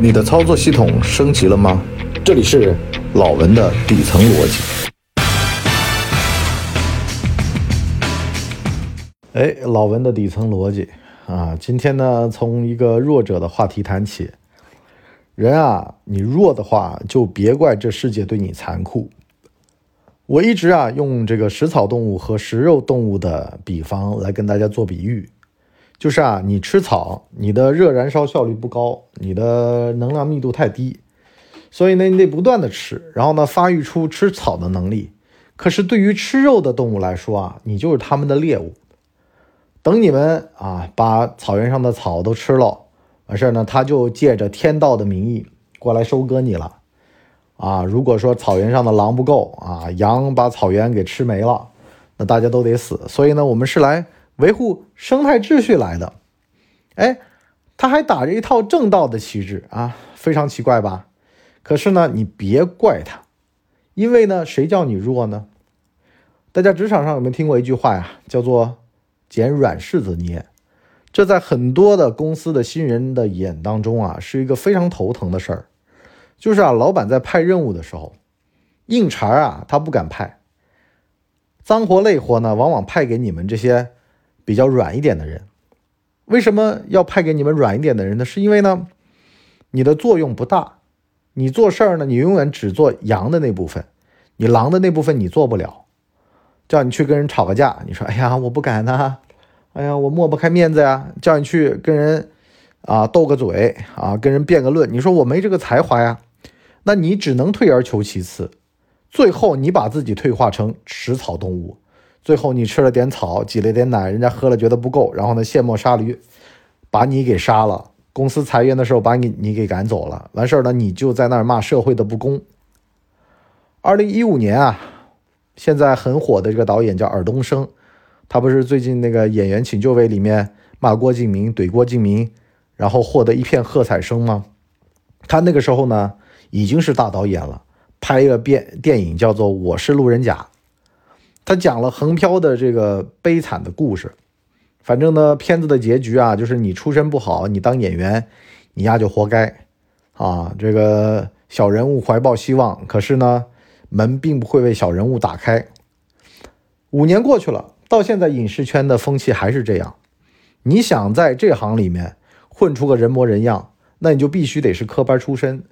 你的操作系统升级了吗？这里是老文的底层逻辑。哎，老文的底层逻辑啊，今天呢，从一个弱者的话题谈起。人啊，你弱的话，就别怪这世界对你残酷。我一直啊，用这个食草动物和食肉动物的比方来跟大家做比喻。就是啊，你吃草，你的热燃烧效率不高，你的能量密度太低，所以呢，你得不断的吃，然后呢，发育出吃草的能力。可是对于吃肉的动物来说啊，你就是他们的猎物。等你们啊，把草原上的草都吃了，完事儿呢，他就借着天道的名义过来收割你了。啊，如果说草原上的狼不够啊，羊把草原给吃没了，那大家都得死。所以呢，我们是来。维护生态秩序来的，哎，他还打着一套正道的旗帜啊，非常奇怪吧？可是呢，你别怪他，因为呢，谁叫你弱呢？大家职场上有没有听过一句话呀？叫做“捡软柿子捏”，这在很多的公司的新人的眼当中啊，是一个非常头疼的事儿。就是啊，老板在派任务的时候，硬茬啊，他不敢派；脏活累活呢，往往派给你们这些。比较软一点的人，为什么要派给你们软一点的人呢？是因为呢，你的作用不大，你做事儿呢，你永远只做羊的那部分，你狼的那部分你做不了。叫你去跟人吵个架，你说哎呀我不敢呐，哎呀我抹不开面子呀。叫你去跟人啊斗个嘴啊，跟人辩个论，你说我没这个才华呀，那你只能退而求其次，最后你把自己退化成食草动物。最后你吃了点草，挤了点奶，人家喝了觉得不够，然后呢，卸磨杀驴，把你给杀了。公司裁员的时候把你你给赶走了。完事儿呢，你就在那儿骂社会的不公。二零一五年啊，现在很火的这个导演叫尔冬升，他不是最近那个演员请就位里面骂郭敬明、怼郭敬明，然后获得一片喝彩声吗？他那个时候呢已经是大导演了，拍一个电电影叫做《我是路人甲》。他讲了横漂的这个悲惨的故事，反正呢，片子的结局啊，就是你出身不好，你当演员，你丫就活该啊！这个小人物怀抱希望，可是呢，门并不会为小人物打开。五年过去了，到现在影视圈的风气还是这样。你想在这行里面混出个人模人样，那你就必须得是科班出身，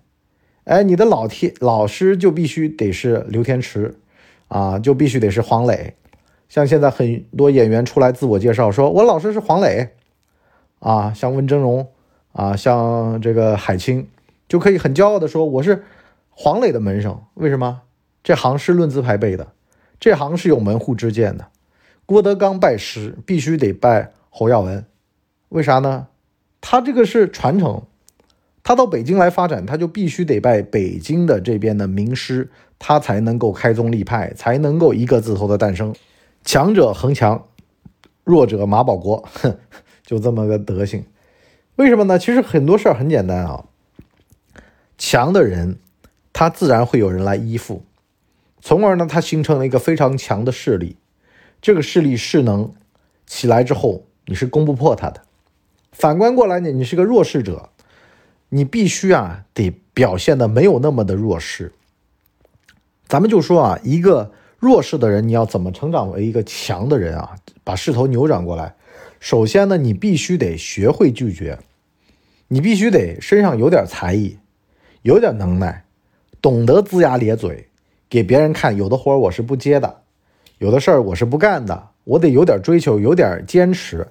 哎，你的老天老师就必须得是刘天池。啊，就必须得是黄磊，像现在很多演员出来自我介绍，说我老师是黄磊，啊，像温峥嵘，啊，像这个海清，就可以很骄傲的说我是黄磊的门生。为什么？这行是论资排辈的，这行是有门户之见的。郭德纲拜师必须得拜侯耀文，为啥呢？他这个是传承。他到北京来发展，他就必须得拜北京的这边的名师，他才能够开宗立派，才能够一个字头的诞生。强者恒强，弱者马保国，哼，就这么个德行。为什么呢？其实很多事儿很简单啊。强的人，他自然会有人来依附，从而呢，他形成了一个非常强的势力。这个势力势能起来之后，你是攻不破他的。反观过来呢，你是个弱势者。你必须啊，得表现的没有那么的弱势。咱们就说啊，一个弱势的人，你要怎么成长为一个强的人啊？把势头扭转过来。首先呢，你必须得学会拒绝，你必须得身上有点才艺，有点能耐，懂得龇牙咧嘴，给别人看，有的活我是不接的，有的事儿我是不干的，我得有点追求，有点坚持。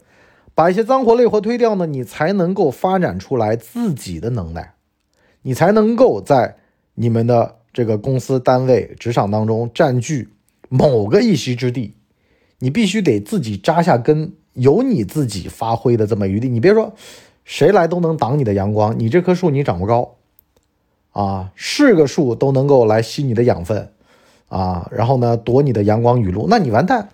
把一些脏活累活推掉呢，你才能够发展出来自己的能耐，你才能够在你们的这个公司单位职场当中占据某个一席之地。你必须得自己扎下根，有你自己发挥的这么余地。你别说谁来都能挡你的阳光，你这棵树你长不高啊，是个树都能够来吸你的养分啊，然后呢躲你的阳光雨露，那你完蛋。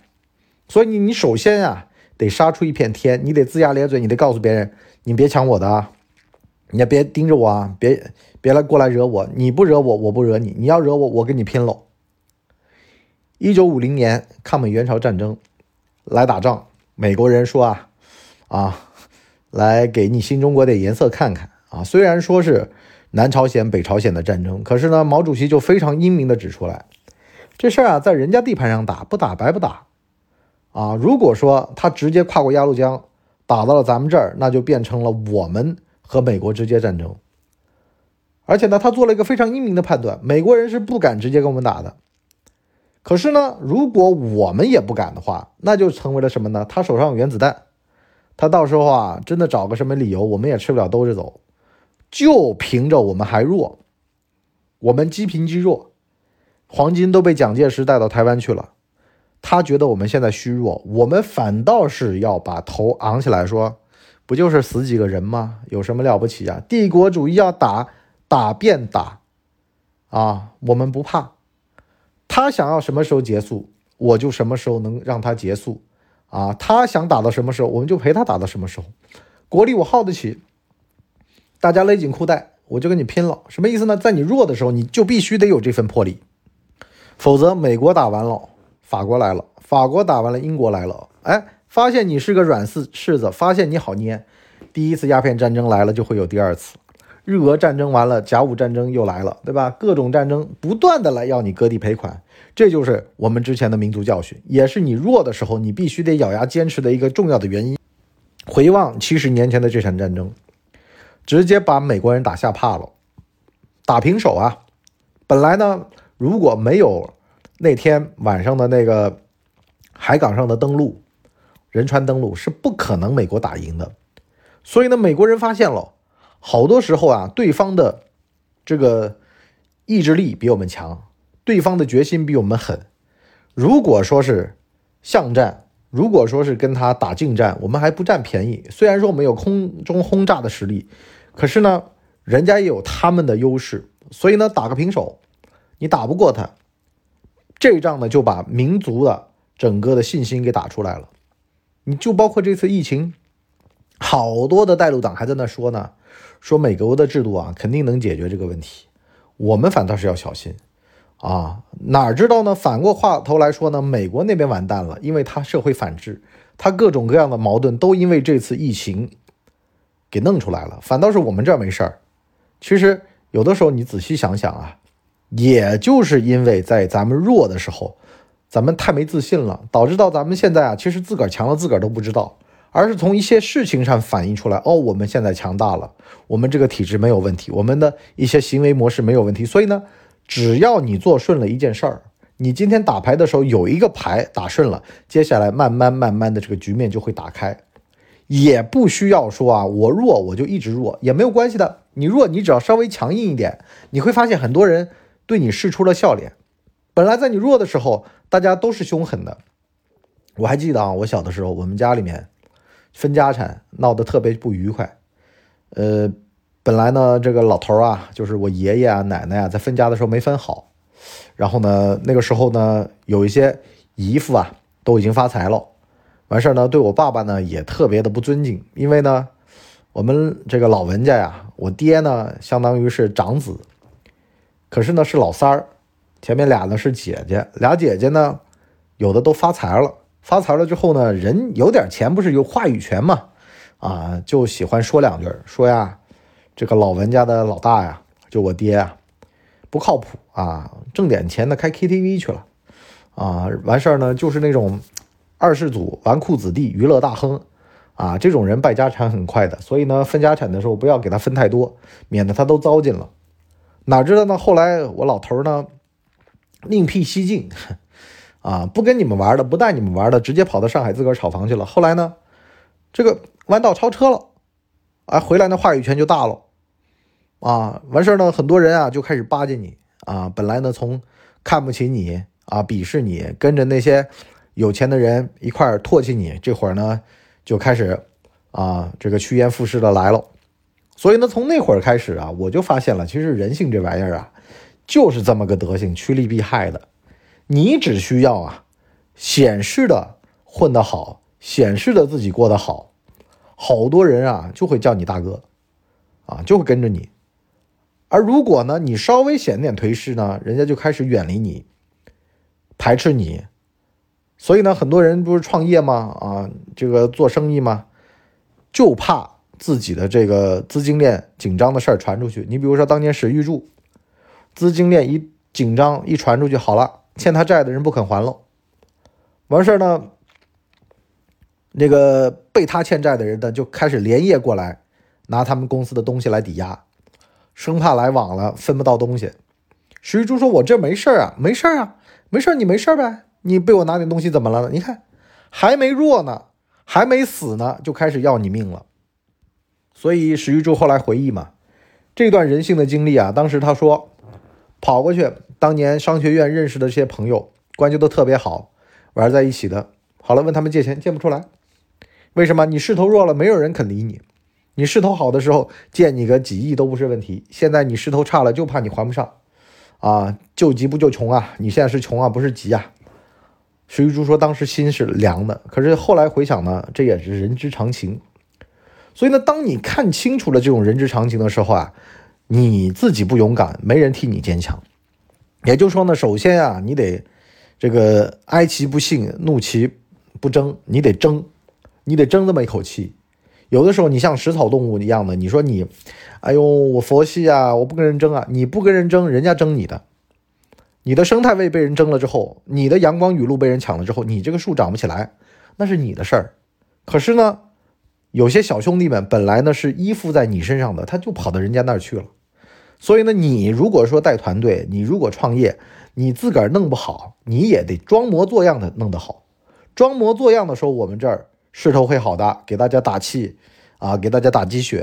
所以你你首先啊。得杀出一片天，你得龇牙咧嘴，你得告诉别人，你别抢我的啊！你也别盯着我啊，别别来过来惹我，你不惹我，我不惹你，你要惹我，我跟你拼喽！一九五零年抗美援朝战争来打仗，美国人说啊啊，来给你新中国点颜色看看啊。虽然说是南朝鲜、北朝鲜的战争，可是呢，毛主席就非常英明的指出来，这事儿啊，在人家地盘上打，不打白不打啊。如果说他直接跨过鸭绿江，打到了咱们这儿，那就变成了我们和美国直接战争。而且呢，他做了一个非常英明的判断，美国人是不敢直接跟我们打的。可是呢，如果我们也不敢的话，那就成为了什么呢？他手上有原子弹，他到时候啊，真的找个什么理由，我们也吃不了兜着走。就凭着我们还弱，我们积贫积弱，黄金都被蒋介石带到台湾去了，他觉得我们现在虚弱，我们反倒是要把头昂起来，说，不就是死几个人吗？有什么了不起啊？帝国主义要打。打便打，啊，我们不怕。他想要什么时候结束，我就什么时候能让他结束。啊，他想打到什么时候，我们就陪他打到什么时候。国力我耗得起，大家勒紧裤带，我就跟你拼了。什么意思呢？在你弱的时候，你就必须得有这份魄力，否则美国打完了，法国来了，法国打完了，英国来了，哎，发现你是个软柿柿子，发现你好捏，第一次鸦片战争来了，就会有第二次。日俄战争完了，甲午战争又来了，对吧？各种战争不断的来要你割地赔款，这就是我们之前的民族教训，也是你弱的时候你必须得咬牙坚持的一个重要的原因。回望七十年前的这场战争，直接把美国人打吓怕了，打平手啊！本来呢，如果没有那天晚上的那个海港上的登陆，仁川登陆是不可能美国打赢的。所以呢，美国人发现了。好多时候啊，对方的这个意志力比我们强，对方的决心比我们狠。如果说是巷战，如果说是跟他打近战，我们还不占便宜。虽然说我们有空中轰炸的实力，可是呢，人家也有他们的优势。所以呢，打个平手，你打不过他，这仗呢就把民族的整个的信心给打出来了。你就包括这次疫情，好多的带路党还在那说呢。说美国的制度啊，肯定能解决这个问题，我们反倒是要小心啊！哪知道呢？反过话头来说呢，美国那边完蛋了，因为他社会反制，他各种各样的矛盾都因为这次疫情给弄出来了。反倒是我们这儿没事儿。其实有的时候你仔细想想啊，也就是因为在咱们弱的时候，咱们太没自信了，导致到咱们现在啊，其实自个儿强了，自个儿都不知道。而是从一些事情上反映出来，哦，我们现在强大了，我们这个体质没有问题，我们的一些行为模式没有问题。所以呢，只要你做顺了一件事儿，你今天打牌的时候有一个牌打顺了，接下来慢慢慢慢的这个局面就会打开，也不需要说啊，我弱我就一直弱也没有关系的。你弱，你只要稍微强硬一点，你会发现很多人对你示出了笑脸。本来在你弱的时候，大家都是凶狠的。我还记得啊，我小的时候，我们家里面。分家产闹得特别不愉快，呃，本来呢，这个老头啊，就是我爷爷啊、奶奶啊，在分家的时候没分好，然后呢，那个时候呢，有一些姨父啊，都已经发财了，完事儿呢，对我爸爸呢也特别的不尊敬，因为呢，我们这个老文家呀，我爹呢相当于是长子，可是呢是老三儿，前面俩呢是姐姐，俩姐姐呢有的都发财了。发财了之后呢，人有点钱不是有话语权嘛？啊，就喜欢说两句，说呀，这个老文家的老大呀，就我爹啊，不靠谱啊，挣点钱呢开 KTV 去了，啊，完事儿呢就是那种二世祖纨绔子弟娱乐大亨，啊，这种人败家产很快的，所以呢分家产的时候不要给他分太多，免得他都糟践了。哪知道呢，后来我老头呢另辟蹊径。啊，不跟你们玩的，不带你们玩的，直接跑到上海自个儿炒房去了。后来呢，这个弯道超车了，啊，回来那话语权就大了，啊，完事儿呢，很多人啊就开始巴结你，啊，本来呢从看不起你啊，鄙视你，跟着那些有钱的人一块儿唾弃你，这会儿呢就开始啊，这个趋炎附势的来了。所以呢，从那会儿开始啊，我就发现了，其实人性这玩意儿啊，就是这么个德行，趋利避害的。你只需要啊，显示的混得好，显示的自己过得好，好多人啊就会叫你大哥，啊就会跟着你。而如果呢你稍微显点颓势呢，人家就开始远离你，排斥你。所以呢，很多人不是创业吗？啊，这个做生意吗？就怕自己的这个资金链紧张的事儿传出去。你比如说当年史玉柱，资金链一紧张一传出去，好了，欠他债的人不肯还了，完事儿呢，那个被他欠债的人呢就开始连夜过来拿他们公司的东西来抵押，生怕来晚了分不到东西。史玉柱说：“我这没事儿啊，没事儿啊，没事儿，你没事儿呗？你被我拿点东西怎么了？你看还没弱呢。”还没死呢，就开始要你命了。所以史玉柱后来回忆嘛，这段人性的经历啊，当时他说，跑过去，当年商学院认识的这些朋友，关系都特别好，玩在一起的。好了，问他们借钱，借不出来，为什么？你势头弱了，没有人肯理你。你势头好的时候，借你个几亿都不是问题。现在你势头差了，就怕你还不上啊！救急不救穷啊！你现在是穷啊，不是急啊。史玉柱说：“当时心是凉的，可是后来回想呢，这也是人之常情。所以呢，当你看清楚了这种人之常情的时候啊，你自己不勇敢，没人替你坚强。也就是说呢，首先啊，你得这个哀其不幸，怒其不争，你得争，你得争这么一口气。有的时候你像食草动物一样的，你说你，哎呦，我佛系啊，我不跟人争啊，你不跟人争，人家争你的。”你的生态位被人争了之后，你的阳光雨露被人抢了之后，你这个树长不起来，那是你的事儿。可是呢，有些小兄弟们本来呢是依附在你身上的，他就跑到人家那儿去了。所以呢，你如果说带团队，你如果创业，你自个儿弄不好，你也得装模作样的弄得好。装模作样的时候，我们这儿势头会好的，给大家打气啊，给大家打鸡血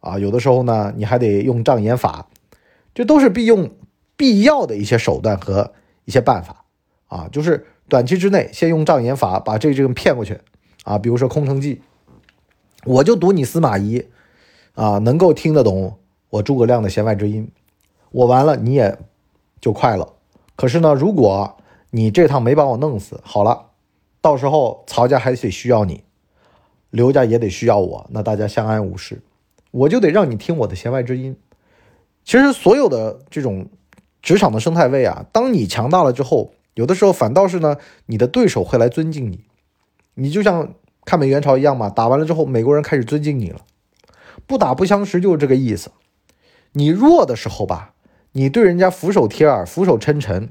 啊。有的时候呢，你还得用障眼法，这都是必用。必要的一些手段和一些办法啊，就是短期之内先用障眼法把这这个骗过去啊，比如说空城计，我就赌你司马懿啊能够听得懂我诸葛亮的弦外之音，我完了你也就快了。可是呢，如果你这趟没把我弄死，好了，到时候曹家还得需要你，刘家也得需要我，那大家相安无事，我就得让你听我的弦外之音。其实所有的这种。职场的生态位啊，当你强大了之后，有的时候反倒是呢，你的对手会来尊敬你。你就像抗美援朝一样嘛，打完了之后，美国人开始尊敬你了。不打不相识就是这个意思。你弱的时候吧，你对人家俯首帖耳、俯首称臣，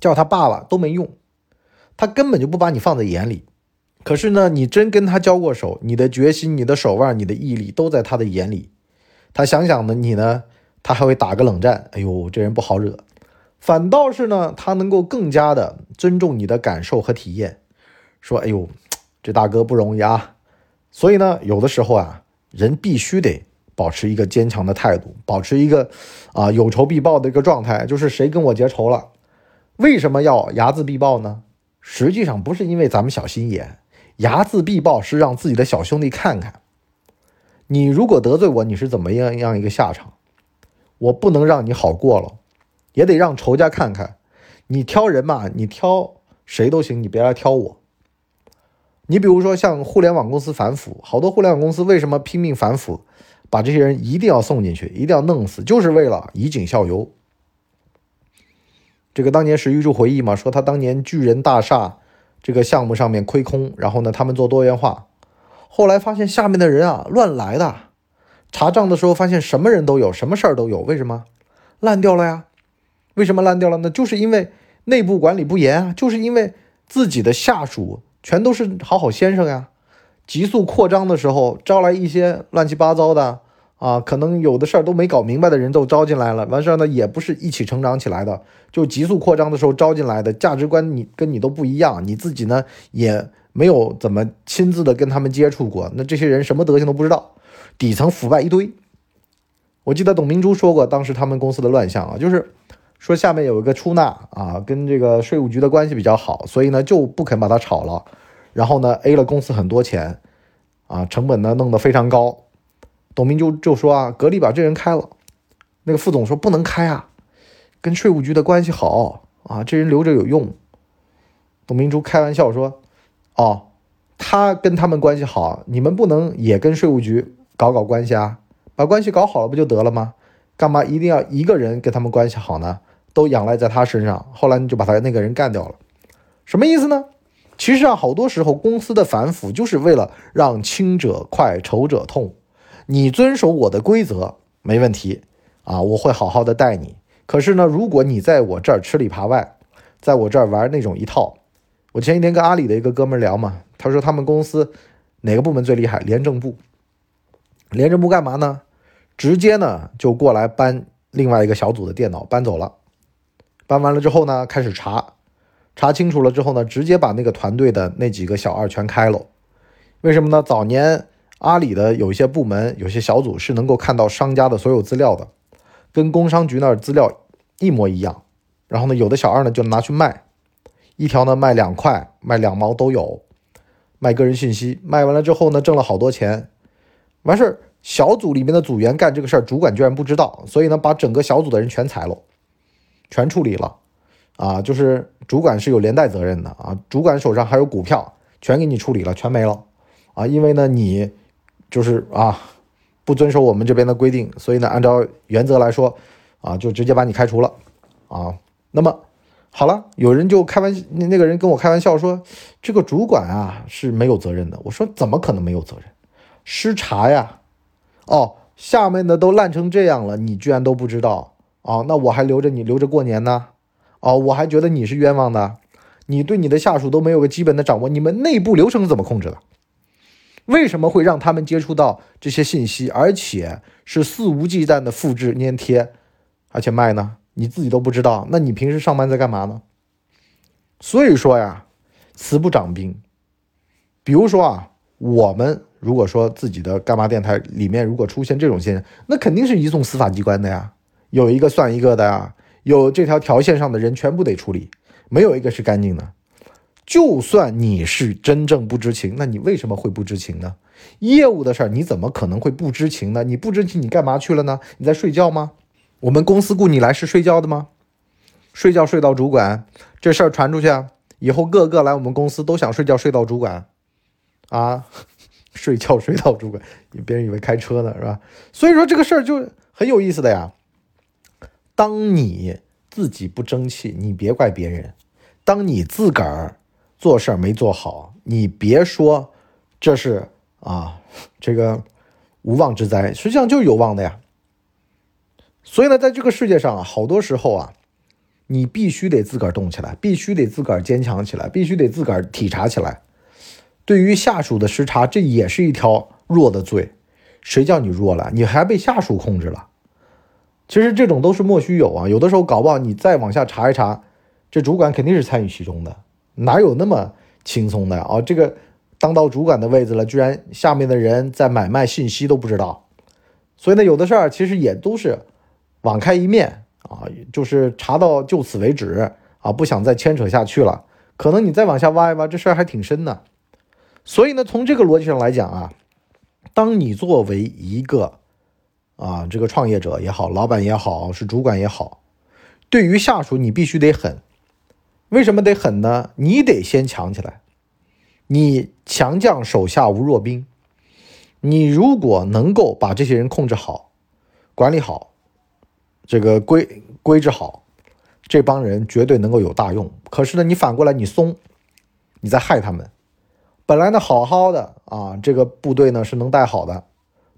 叫他爸爸都没用，他根本就不把你放在眼里。可是呢，你真跟他交过手，你的决心、你的手腕、你的毅力都在他的眼里。他想想呢，你呢？他还会打个冷战，哎呦，这人不好惹。反倒是呢，他能够更加的尊重你的感受和体验，说，哎呦，这大哥不容易啊。所以呢，有的时候啊，人必须得保持一个坚强的态度，保持一个啊有仇必报的一个状态。就是谁跟我结仇了，为什么要睚眦必报呢？实际上不是因为咱们小心眼，睚眦必报是让自己的小兄弟看看，你如果得罪我，你是怎么样样一个下场。我不能让你好过了，也得让仇家看看。你挑人嘛，你挑谁都行，你别来挑我。你比如说像互联网公司反腐，好多互联网公司为什么拼命反腐，把这些人一定要送进去，一定要弄死，就是为了以儆效尤。这个当年史玉柱回忆嘛，说他当年巨人大厦这个项目上面亏空，然后呢，他们做多元化，后来发现下面的人啊乱来的。查账的时候发现什么人都有，什么事儿都有，为什么烂掉了呀？为什么烂掉了呢？就是因为内部管理不严啊，就是因为自己的下属全都是好好先生呀。急速扩张的时候招来一些乱七八糟的啊，可能有的事儿都没搞明白的人都招进来了。完事儿呢，也不是一起成长起来的，就急速扩张的时候招进来的，价值观你跟你都不一样，你自己呢也没有怎么亲自的跟他们接触过，那这些人什么德行都不知道。底层腐败一堆，我记得董明珠说过，当时他们公司的乱象啊，就是说下面有一个出纳啊，跟这个税务局的关系比较好，所以呢就不肯把他炒了，然后呢 A 了公司很多钱，啊，成本呢弄得非常高。董明珠就说啊，格力把这人开了。那个副总说不能开啊，跟税务局的关系好啊，这人留着有用。董明珠开玩笑说，哦，他跟他们关系好，你们不能也跟税务局。搞搞关系啊，把关系搞好了不就得了吗？干嘛一定要一个人跟他们关系好呢？都仰赖在他身上，后来你就把他那个人干掉了，什么意思呢？其实啊，好多时候公司的反腐就是为了让轻者快，仇者痛，你遵守我的规则没问题啊，我会好好的带你。可是呢，如果你在我这儿吃里扒外，在我这儿玩那种一套，我前几天跟阿里的一个哥们聊嘛，他说他们公司哪个部门最厉害？廉政部。廉政部干嘛呢？直接呢就过来搬另外一个小组的电脑搬走了，搬完了之后呢，开始查，查清楚了之后呢，直接把那个团队的那几个小二全开了。为什么呢？早年阿里的有一些部门、有些小组是能够看到商家的所有资料的，跟工商局那儿资料一模一样。然后呢，有的小二呢就拿去卖，一条呢卖两块、卖两毛都有，卖个人信息。卖完了之后呢，挣了好多钱。完事儿，小组里面的组员干这个事儿，主管居然不知道，所以呢，把整个小组的人全裁了，全处理了，啊，就是主管是有连带责任的啊，主管手上还有股票，全给你处理了，全没了，啊，因为呢，你就是啊，不遵守我们这边的规定，所以呢，按照原则来说，啊，就直接把你开除了，啊，那么好了，有人就开玩，那那个人跟我开玩笑说，这个主管啊是没有责任的，我说怎么可能没有责任？失察呀，哦，下面的都烂成这样了，你居然都不知道哦？那我还留着你留着过年呢？哦，我还觉得你是冤枉的，你对你的下属都没有个基本的掌握，你们内部流程怎么控制的？为什么会让他们接触到这些信息，而且是肆无忌惮的复制粘贴，而且卖呢？你自己都不知道，那你平时上班在干嘛呢？所以说呀，慈不掌兵。比如说啊，我们。如果说自己的干嘛电台里面如果出现这种现象，那肯定是移送司法机关的呀，有一个算一个的啊，有这条条线上的人全部得处理，没有一个是干净的。就算你是真正不知情，那你为什么会不知情呢？业务的事儿你怎么可能会不知情呢？你不知情你干嘛去了呢？你在睡觉吗？我们公司雇你来是睡觉的吗？睡觉睡到主管，这事儿传出去啊，以后个个来我们公司都想睡觉睡到主管，啊。睡觉睡到主管，别人以为开车呢，是吧？所以说这个事儿就很有意思的呀。当你自己不争气，你别怪别人；当你自个儿做事儿没做好，你别说这是啊这个无妄之灾，实际上就是有望的呀。所以呢，在这个世界上啊，好多时候啊，你必须得自个儿动起来，必须得自个儿坚强起来，必须得自个儿体察起来。对于下属的失察，这也是一条弱的罪。谁叫你弱了？你还被下属控制了？其实这种都是莫须有啊。有的时候搞不好你再往下查一查，这主管肯定是参与其中的，哪有那么轻松的啊？这个当到主管的位置了，居然下面的人在买卖信息都不知道。所以呢，有的事儿其实也都是网开一面啊，就是查到就此为止啊，不想再牵扯下去了。可能你再往下挖一挖，这事儿还挺深的。所以呢，从这个逻辑上来讲啊，当你作为一个啊这个创业者也好，老板也好，是主管也好，对于下属你必须得狠。为什么得狠呢？你得先强起来。你强将手下无弱兵。你如果能够把这些人控制好、管理好，这个规规制好，这帮人绝对能够有大用。可是呢，你反过来你松，你在害他们。本来呢，好好的啊，这个部队呢是能带好的，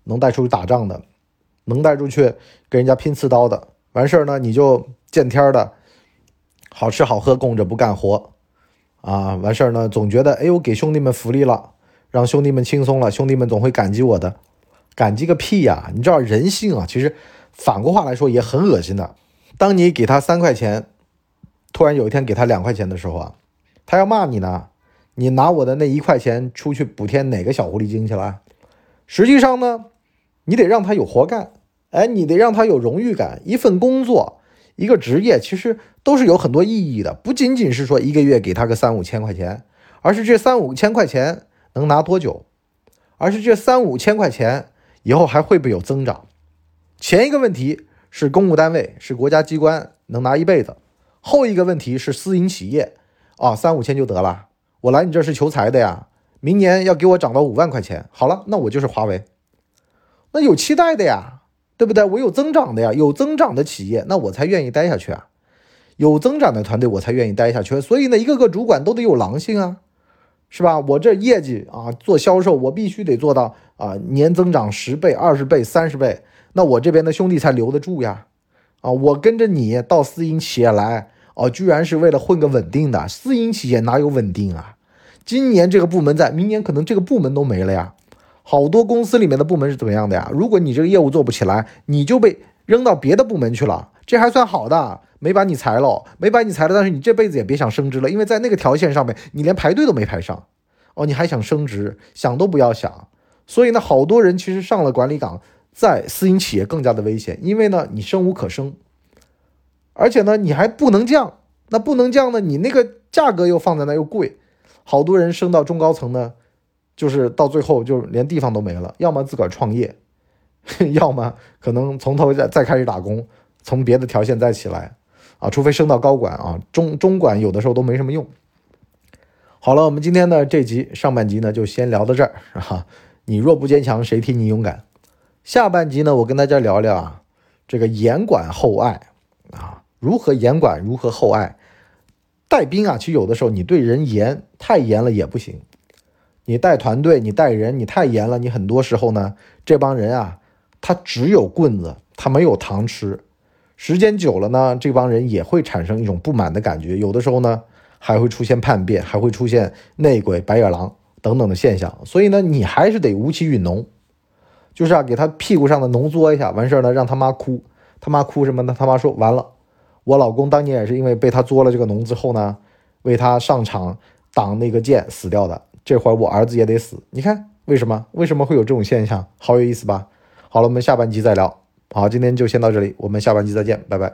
能带出去打仗的，能带出去跟人家拼刺刀的。完事儿呢，你就见天的，好吃好喝供着不干活，啊，完事儿呢，总觉得哎呦给兄弟们福利了，让兄弟们轻松了，兄弟们总会感激我的，感激个屁呀！你知道人性啊，其实反过话来说也很恶心的。当你给他三块钱，突然有一天给他两块钱的时候啊，他要骂你呢。你拿我的那一块钱出去补贴哪个小狐狸精去了？实际上呢，你得让他有活干，哎，你得让他有荣誉感。一份工作，一个职业，其实都是有很多意义的，不仅仅是说一个月给他个三五千块钱，而是这三五千块钱能拿多久，而是这三五千块钱以后还会不会有增长？前一个问题是公务单位，是国家机关能拿一辈子，后一个问题是私营企业，啊，三五千就得了。我来你这是求财的呀，明年要给我涨到五万块钱。好了，那我就是华为，那有期待的呀，对不对？我有增长的呀，有增长的企业，那我才愿意待下去啊。有增长的团队，我才愿意待下去。所以呢，一个个主管都得有狼性啊，是吧？我这业绩啊，做销售我必须得做到啊，年增长十倍、二十倍、三十倍，那我这边的兄弟才留得住呀。啊，我跟着你到私营企业来，哦，居然是为了混个稳定的。私营企业哪有稳定啊？今年这个部门在，明年可能这个部门都没了呀。好多公司里面的部门是怎么样的呀？如果你这个业务做不起来，你就被扔到别的部门去了，这还算好的。没把你裁了，没把你裁了，但是你这辈子也别想升职了，因为在那个条线上面，你连排队都没排上，哦，你还想升职，想都不要想。所以呢，好多人其实上了管理岗，在私营企业更加的危险，因为呢，你升无可升，而且呢，你还不能降，那不能降呢，你那个价格又放在那又贵，好多人升到中高层呢，就是到最后就连地方都没了，要么自个儿创业，要么可能从头再再开始打工，从别的条线再起来。啊，除非升到高管啊，中中管有的时候都没什么用。好了，我们今天的这集上半集呢，就先聊到这儿啊。你若不坚强，谁替你勇敢？下半集呢，我跟大家聊聊啊，这个严管厚爱啊，如何严管，如何厚爱。带兵啊，其实有的时候你对人严，太严了也不行。你带团队，你带人，你太严了，你很多时候呢，这帮人啊，他只有棍子，他没有糖吃。时间久了呢，这帮人也会产生一种不满的感觉，有的时候呢还会出现叛变，还会出现内鬼、白眼狼等等的现象。所以呢，你还是得吴起与农，就是啊，给他屁股上的脓嘬一下，完事儿呢让他妈哭，他妈哭什么呢？他妈说完了，我老公当年也是因为被他嘬了这个脓之后呢，为他上场挡那个箭死掉的，这会儿我儿子也得死。你看为什么？为什么会有这种现象？好有意思吧？好了，我们下半集再聊。好，今天就先到这里，我们下半集再见，拜拜。